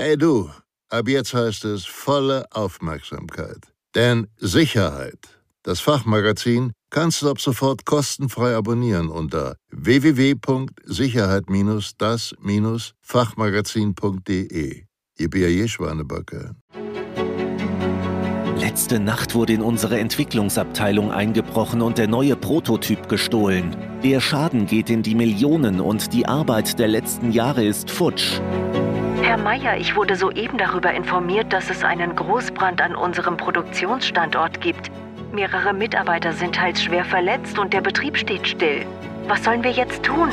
Hey du, ab jetzt heißt es volle Aufmerksamkeit. Denn Sicherheit, das Fachmagazin, kannst du ab sofort kostenfrei abonnieren unter www.sicherheit-das-fachmagazin.de. Ihr B.A.J. Schwanebacke. Letzte Nacht wurde in unsere Entwicklungsabteilung eingebrochen und der neue Prototyp gestohlen. Der Schaden geht in die Millionen und die Arbeit der letzten Jahre ist futsch. Herr Meier, ich wurde soeben darüber informiert, dass es einen Großbrand an unserem Produktionsstandort gibt. Mehrere Mitarbeiter sind teils schwer verletzt und der Betrieb steht still. Was sollen wir jetzt tun?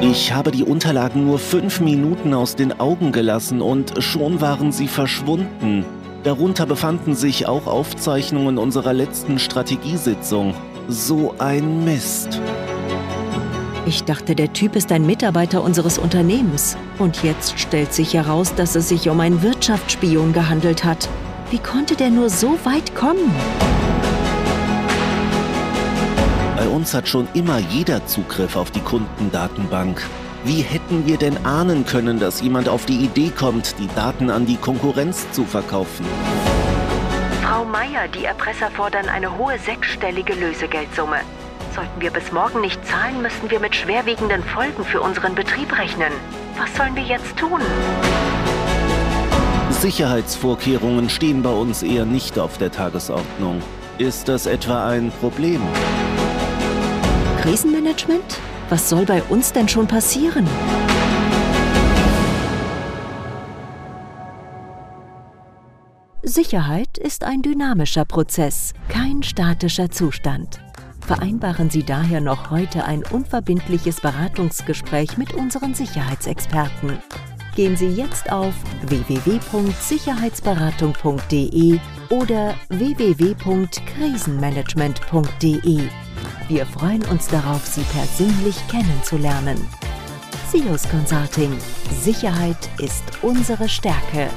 Ich habe die Unterlagen nur fünf Minuten aus den Augen gelassen und schon waren sie verschwunden. Darunter befanden sich auch Aufzeichnungen unserer letzten Strategiesitzung. So ein Mist. Ich dachte, der Typ ist ein Mitarbeiter unseres Unternehmens. Und jetzt stellt sich heraus, dass es sich um einen Wirtschaftsspion gehandelt hat. Wie konnte der nur so weit kommen? Bei uns hat schon immer jeder Zugriff auf die Kundendatenbank. Wie hätten wir denn ahnen können, dass jemand auf die Idee kommt, die Daten an die Konkurrenz zu verkaufen? Frau Meier, die Erpresser fordern eine hohe sechsstellige Lösegeldsumme. Sollten wir bis morgen nicht zahlen, müssen wir mit schwerwiegenden Folgen für unseren Betrieb rechnen. Was sollen wir jetzt tun? Sicherheitsvorkehrungen stehen bei uns eher nicht auf der Tagesordnung. Ist das etwa ein Problem? Krisenmanagement? Was soll bei uns denn schon passieren? Sicherheit ist ein dynamischer Prozess, kein statischer Zustand. Vereinbaren Sie daher noch heute ein unverbindliches Beratungsgespräch mit unseren Sicherheitsexperten. Gehen Sie jetzt auf www.sicherheitsberatung.de oder www.krisenmanagement.de. Wir freuen uns darauf, Sie persönlich kennenzulernen. SIOS Consulting. Sicherheit ist unsere Stärke.